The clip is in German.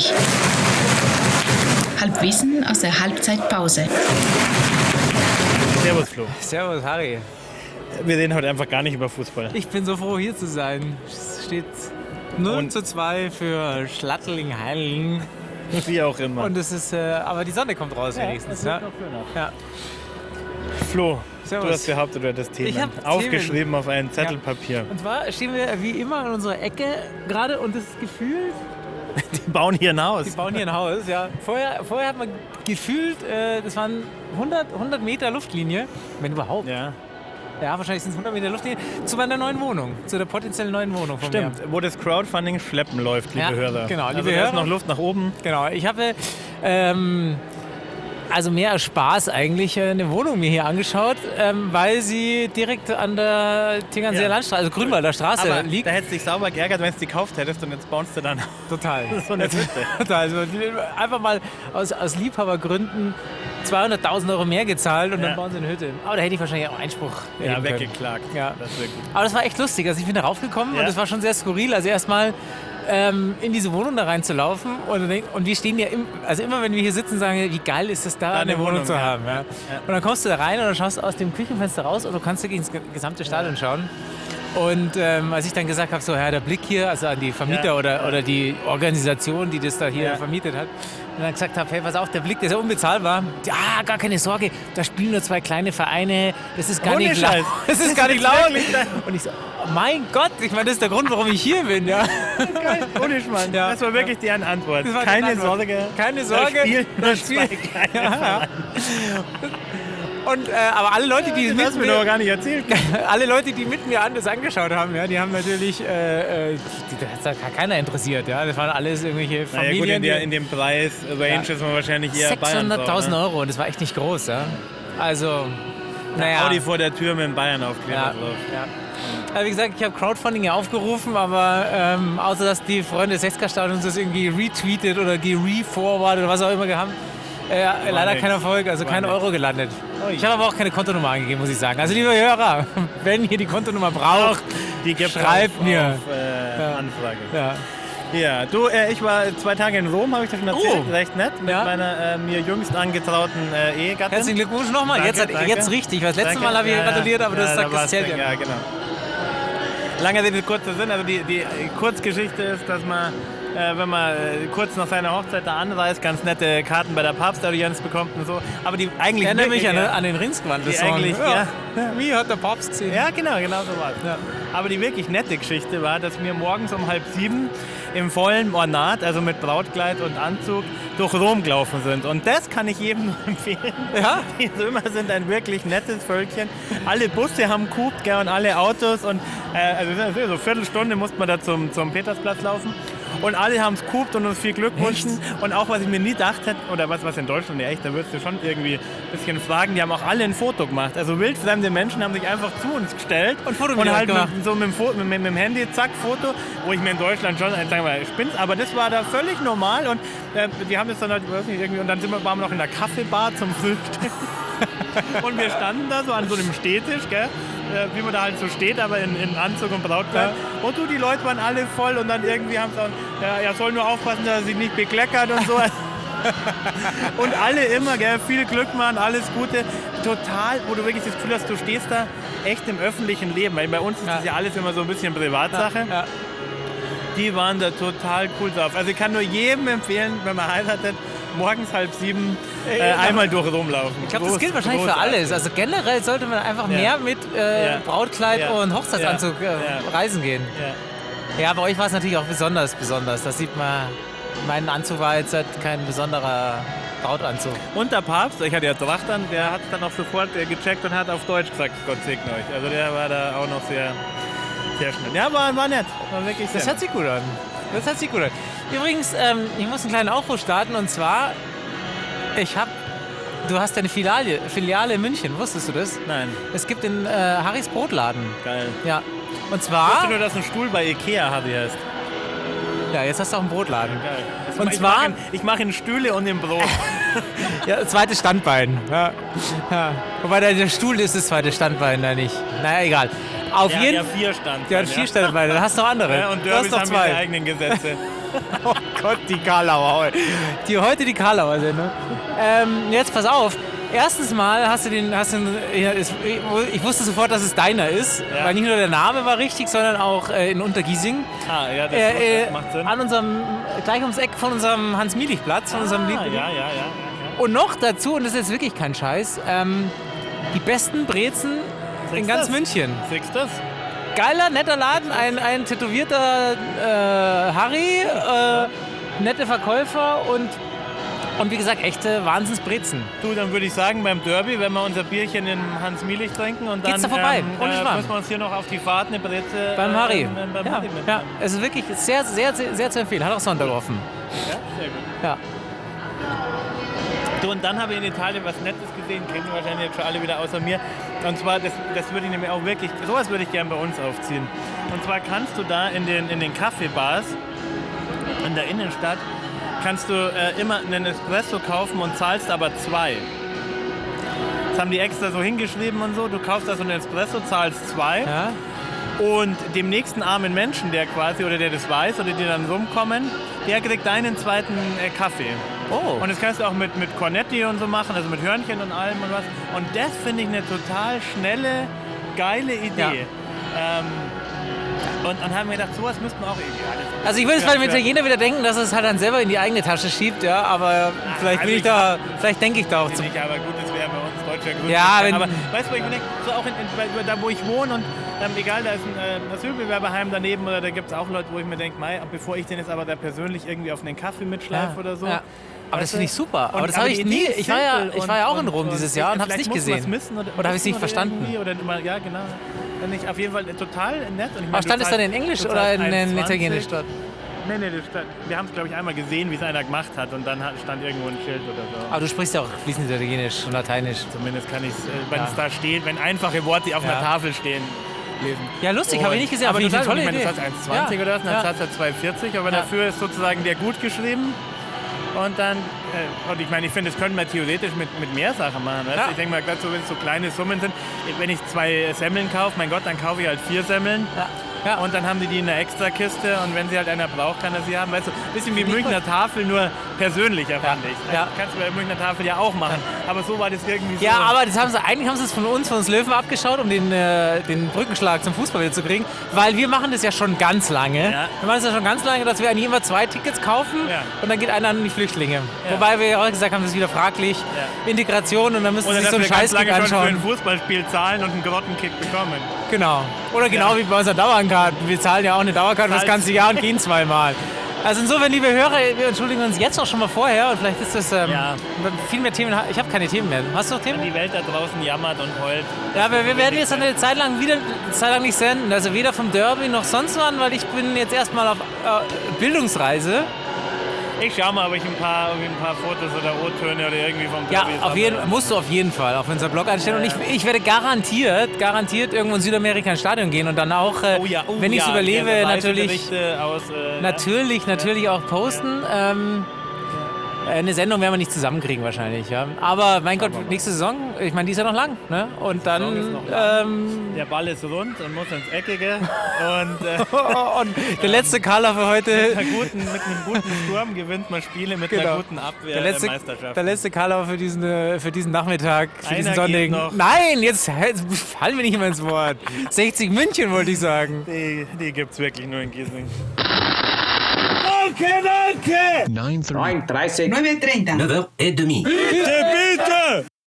sich. Halbwissen aus der Halbzeitpause. Servus, Flo. Servus, Harry. Wir reden heute einfach gar nicht über Fußball. Ich bin so froh, hier zu sein. Es steht 0 Und- zu 2 für Schlatteling-Heiling. Wie auch immer. Und es ist, äh, aber die Sonne kommt raus wenigstens. Ja, ja. Flo, Servus. du hast behauptet, du hättest Themen Ich aufgeschrieben auf ein Zettel Ja. Und zwar stehen wir wie immer in unserer Ecke gerade und das gefühlt, Die bauen hier ein die Haus. bauen hier ein Haus. Ja. Vorher, vorher hat man gefühlt, äh, das waren 100, 100 Meter Luftlinie, wenn überhaupt. Ja, Ja, wahrscheinlich sind es 100 Meter Luftlinie zu meiner neuen Wohnung, zu der potenziellen neuen Wohnung von mir. stimmt. Wo das Crowdfunding schleppen läuft, liebe Ja, Hörer. genau, also liebe da ist Hörer. noch Luft nach oben. Genau, ich habe ähm, also mehr als Spaß eigentlich äh, eine Wohnung mir hier angeschaut, ähm, weil sie direkt an der Tegernseer Ja. Landstraße, also Grünwalder Straße Aber liegt. da hättest du dich sauber geärgert, wenn du die gekauft hättest und jetzt baust du dann Total. so eine Hütte. Total. Also, einfach mal aus, aus Liebhabergründen 200.000 Euro mehr gezahlt und Ja. dann bauen sie eine Hütte. Aber da hätte ich wahrscheinlich auch Einspruch Ja, weggeklagt. Ja. Das. Aber das war echt lustig. Also ich bin da raufgekommen Ja. und das war schon sehr skurril. Also erstmal ähm, in diese Wohnung da reinzulaufen und, und wir stehen ja, im, also immer wenn wir hier sitzen, sagen wir, wie geil ist es da, eine eine, Wohnung, Wohnung, zu ja. haben. Ja. Und dann kommst du da rein und dann schaust du aus dem Küchenfenster raus und du kannst wirklich ins ge- gesamte Stadion schauen. Und ähm, als ich dann gesagt habe, so, ja, der Blick hier, also an die Vermieter Ja. oder, oder die Organisation, die das da hier Ja. vermietet hat, und dann gesagt habe, hey, pass auf, der Blick, der ist ja unbezahlbar. Ja, gar keine Sorge, da spielen nur zwei kleine Vereine, das ist gar Ohne nicht laut. Das ist gar nicht Das laut. Und ich so, oh mein Gott, ich meine, das ist der Grund, warum ich hier bin, ja. Geil, ohne Schmarrn. Ja. Das war wirklich deren Antwort. Das Keine Antwort. Sorge. Keine Sorge. Da spielen nur Da spielen- zwei kleine Ja, ja. Und, äh, aber alle Leute, die Das mit mir doch gar nicht erzählt. alle Leute, die mit mir an das angeschaut haben, ja, die haben natürlich, äh, äh, das hat gar keiner interessiert, ja. Das waren alles irgendwelche Naja, gut, Familien. in, der, in dem Preis Range Ja. ist man wahrscheinlich eher Bayern. 600.000 Euro und das war echt nicht groß, ja. Also, naja. Audi vor der Tür mit dem Bayern aufkleber Ja, drauf. ja. Aber wie gesagt, ich habe Crowdfunding ja aufgerufen, aber ähm, außer dass die Freunde des 6 Stadions das irgendwie retweetet oder gereforwardet oder was auch immer haben, äh, leider nix. kein Erfolg, also War kein nix. Euro gelandet. Ich habe aber auch keine Kontonummer angegeben, muss ich sagen. Also liebe Hörer, wenn ihr die Kontonummer braucht, Die Schreibt auf, mir. Auf, äh, Anfrage. ja. Ja, du, äh, ich war zwei Tage in Rom, habe ich dir schon erzählt. Oh. Recht nett. Mit Ja. meiner äh, mir jüngst angetrauten äh, Ehegattin. Herzlichen Glückwunsch nochmal. Danke, Jetzt, danke. jetzt richtig. Das letzte Danke. Mal habe ich Ja, gratuliert, aber ja, das, da das war's zählt ja. Ja, genau. Lange Rede, kurzer Sinn. Also die, die Kurzgeschichte ist, dass man, äh, wenn man äh, kurz nach seiner Hochzeit da anreist, ganz nette Karten bei der Papstaudienz bekommt und so. Aber die eigentlich Ich erinnere mich an, an den Ringsgewand. Die eigentlich, ja. Wie hat der Papst gesehen? Ja, genau, genau so war. Ja. Aber die wirklich nette Geschichte war, dass wir morgens um halb sieben im vollen Ornat, also mit Brautkleid und Anzug, durch Rom gelaufen sind. Und das kann ich jedem nur empfehlen. Ja? Die Römer sind ein wirklich nettes Völkchen. Alle Busse haben gell, und alle Autos. Und äh, also so eine Viertelstunde musste man da zum, zum Petersplatz laufen. Und alle haben es gehupt und uns viel Glück wünschen. Und auch, was ich mir nie gedacht hätte, oder was, was in Deutschland ja echt, da würdest du schon irgendwie ein bisschen fragen, die haben auch alle ein Foto gemacht. Also wildfremde Menschen haben sich einfach zu uns gestellt. Und Foto und halt gemacht. mit, so mit dem, Fo- mit, mit dem Handy, zack, Foto, wo ich mir in Deutschland schon, äh, sagen wir, mal, spinnt, aber das war da völlig normal und äh, die haben das dann halt, weiß nicht, irgendwie, und dann sind wir, waren wir noch in der Kaffeebar zum Frühstück. und wir standen da so an so einem Stehtisch, gell? Äh, wie man da halt so steht, aber in, in Anzug und Brautkleid. Und du, die Leute waren alle voll und dann irgendwie haben sie dann, ja, er soll nur aufpassen, dass er sich nicht bekleckert und so. und alle immer, gell, viel Glück, Mann, alles Gute. Total, wo du wirklich das Gefühl hast, du stehst da echt im öffentlichen Leben. Weil bei uns ist Ja. das ja alles immer so ein bisschen Privatsache. Ja. Die waren da total cool drauf. Also ich kann nur jedem empfehlen, wenn man heiratet, morgens halb sieben äh, einmal durch rumlaufen. Ich glaube, das gilt wahrscheinlich für alles. Also generell sollte man einfach Ja. mehr mit äh, Ja. Brautkleid Ja. und Hochzeitsanzug äh, reisen gehen. Ja. Bei euch war es natürlich auch besonders besonders. Das sieht man. Mein Anzug war jetzt halt kein besonderer Brautanzug. Und der Papst, ich hatte ja Tracht an, der hat es dann auch sofort äh, gecheckt und hat auf Deutsch gesagt, Gott segne euch. Also der war da auch noch sehr, sehr schnell. Ja, war, war nett. War wirklich sehr Das hört sich gut an. Das hört sich gut an. Übrigens, ähm, ich muss einen kleinen Aufruf starten und zwar, ich habe, du hast eine Filiale, Filiale in München, wusstest du das? Nein, Es gibt den äh, Harrys Brotladen. geil. Ja. Und Ich zwar, wusste nur, dass ein Stuhl bei Ikea Harry heißt. ja, jetzt hast du auch einen Brotladen. Geil. Und ich zwar- Mach in, ich mache in Stühle und im Brot. Ja, zweites Standbein. Ja. Ja. Wobei der, der Stuhl ist das zweite Standbein, da nicht. Naja, egal. Auf Der jeden ja Fall. vier stand. Der hat vier Standbeine, dann hast du noch andere. Ja, und du hast Derbys noch haben ihre zwei. eigenen Gesetze. oh Gott, die Karlauer. Die heute die Karlauer Sendung. Ähm, jetzt pass auf. Erstens mal hast du den, hast den, ich wusste sofort, dass es deiner ist, Ja. weil nicht nur der Name war richtig, sondern auch äh, in Untergiesing. Ah, ja, das, Äh, äh, das macht Sinn. an unserem, gleich ums Eck von unserem Hans-Mielich-Platz, von unserem ah, Liebling. ja, ja, ja, ja. Und noch dazu, und das ist jetzt wirklich kein Scheiß, ähm, die besten Brezen in Siehst ganz das? München. Du das? Geiler, netter Laden, ein, ein tätowierter äh, Harry, äh, nette Verkäufer und, und wie gesagt, echte Wahnsinnsbrezen. Du, dann würde ich sagen, beim Derby, wenn wir unser Bierchen in Hans Mielich trinken und dann Geht's da vorbei? ähm, äh, müssen wir uns hier noch auf die Fahrt eine Breze Beim äh, Harry. ähm, beim Ja, Harry mitnehmen. ja, es ist wirklich sehr, sehr, sehr, sehr zu empfehlen. Hat auch Sonntag offen. Ja, sehr gut. Ja. Und dann habe ich in Italien was Nettes gesehen, kennen die wahrscheinlich jetzt schon alle wieder außer mir. Und zwar, das, das würde ich nämlich auch wirklich, sowas würde ich gerne bei uns aufziehen. Und zwar kannst du da in den, in den Kaffeebars in der Innenstadt, kannst du äh, immer einen Espresso kaufen und zahlst aber zwei. Das haben die extra so hingeschrieben und so. Du kaufst da so einen Espresso, zahlst zwei. Ja. Und dem nächsten armen Menschen, der quasi, oder der das weiß, oder die dann rumkommen, der kriegt deinen zweiten äh, Kaffee. Oh. Und das kannst du auch mit, mit Cornetti und so machen, also mit Hörnchen und allem und was. Und das finde ich eine total schnelle, geile Idee. Ähm, und dann haben wir gedacht, sowas müssten wir auch irgendwie alles. Also ich würde Ja, bei ja. Italiener wieder denken, dass es halt dann selber in die eigene Tasche schiebt, ja, aber vielleicht also bin ich da, vielleicht denke ich da auch zu. Nicht, aber gut, das wäre bei uns deutscher Grund. Ja, aber weißt du, wo ich mir denke, so auch in, in, da wo ich wohne und ähm, egal, da ist ein äh, Asylbewerberheim daneben oder da gibt es auch Leute, wo ich mir denke, bevor ich den jetzt aber da persönlich irgendwie auf einen Kaffee mitschleife Ja, oder so. ja. Aber das finde ich super. Aber Und- das habe ich nie. Ich war ja, ich war ja auch in und- Rom und dieses Jahr und habe es nicht gesehen. missen oder, Oder habe ich es nicht verstanden? Oder ja, genau. Wenn ich auf jeden Fall total nett. Und ich meine, Aber stand es dann in Englisch oder in, in 1,20. Italienisch dort? Nee, nee, stand, wir haben es, glaube ich, einmal gesehen, wie es einer gemacht hat und dann stand irgendwo ein Schild oder so. Aber du sprichst ja auch fließend Italienisch und Lateinisch. Zumindest kann ich es, äh, wenn Ja. es da steht, wenn einfache Worte auf Ja. einer Tafel stehen, lesen. Ja, lustig, habe ich nicht gesehen. Aber total, eine tolle ich meine, Idee. das hat 1,20 oder was, dann ja. hat es 2,40, aber Ja. dafür ist sozusagen der gut geschrieben. Und dann, äh, und ich meine, ich finde, das könnten wir theoretisch mit, mit mehr Sachen machen. Ja. du? Ich denke mal, gerade so, wenn es so kleine Summen sind, wenn ich zwei Semmeln kaufe, mein Gott, dann kaufe ich halt vier Semmeln. Ja. Ja. Und dann haben die die in einer Extrakiste und wenn sie halt einer braucht, kann er sie haben. Weißt du, ein bisschen wie Münchner Tafel, nur persönlicher, fand ich. Ja. Kannst du bei Münchner Tafel ja auch machen. Aber so war das irgendwie so. Ja, aber das haben sie, eigentlich haben sie es von uns, von uns Löwen abgeschaut, um den, äh, den Brückenschlag zum Fußball wieder zu kriegen. Weil wir machen das ja schon ganz lange. Ja. Wir machen das ja schon ganz lange, dass wir an jedem zwei Tickets kaufen Ja. und dann geht einer an die Flüchtlinge. Wobei wir ja auch gesagt haben, das ist wieder fraglich. Ja. Integration und dann müssen Oder sie sich so einen Scheißkick lange schon für ein anschauen. Fußballspiel zahlen und einen Grottenkick bekommen. Genau. Oder genau Ja. wie bei unseren Dauerkarten. Wir zahlen ja auch eine Dauerkarte für das ganze Jahr und gehen zweimal. Also insofern, liebe Hörer, wir entschuldigen uns jetzt auch schon mal vorher und vielleicht ist das ähm, Ja. viel mehr Themen. Ich habe keine Themen mehr. Hast du noch Themen? Die Welt da draußen jammert und heult. Ja, aber wir werden jetzt eine Zeit lang wieder eine Zeit lang nicht senden. Also weder vom Derby noch sonst wann, weil ich bin jetzt erstmal auf äh, Bildungsreise. Ich schaue mal, ob ich ein paar, ein paar Fotos oder O-Töne oder irgendwie vom Ja, Derby auf jeden, musst du auf jeden Fall auf unser Blog einstellen. Und ich, ich werde garantiert, garantiert irgendwo in Südamerika ins Stadion gehen und dann auch, äh, Oh ja, oh wenn ich es ja, überlebe, natürlich, Aus, äh, natürlich, natürlich auch posten. Ähm, eine Sendung werden wir nicht zusammenkriegen wahrscheinlich. Ja. Aber mein Gott, nächste Saison, ich meine, die ist ja noch lang. Ne? Und dann ähm, Der Ball ist rund und muss ins Eckige. Und äh, und der letzte Kaller für heute. mit, einer guten, mit einem guten Sturm gewinnt man Spiele mit einer Genau. guten Abwehr Der letzte, der Meisterschaft. der letzte Karlauer für diesen, äh, für diesen Nachmittag, für Einer diesen sonnigen. Nein, jetzt, jetzt fallen wir nicht immer ins Wort. 60 München wollte ich sagen. Die, die gibt es wirklich nur in Giesing. Anche, anche! 9.30. 9.30. 9.30.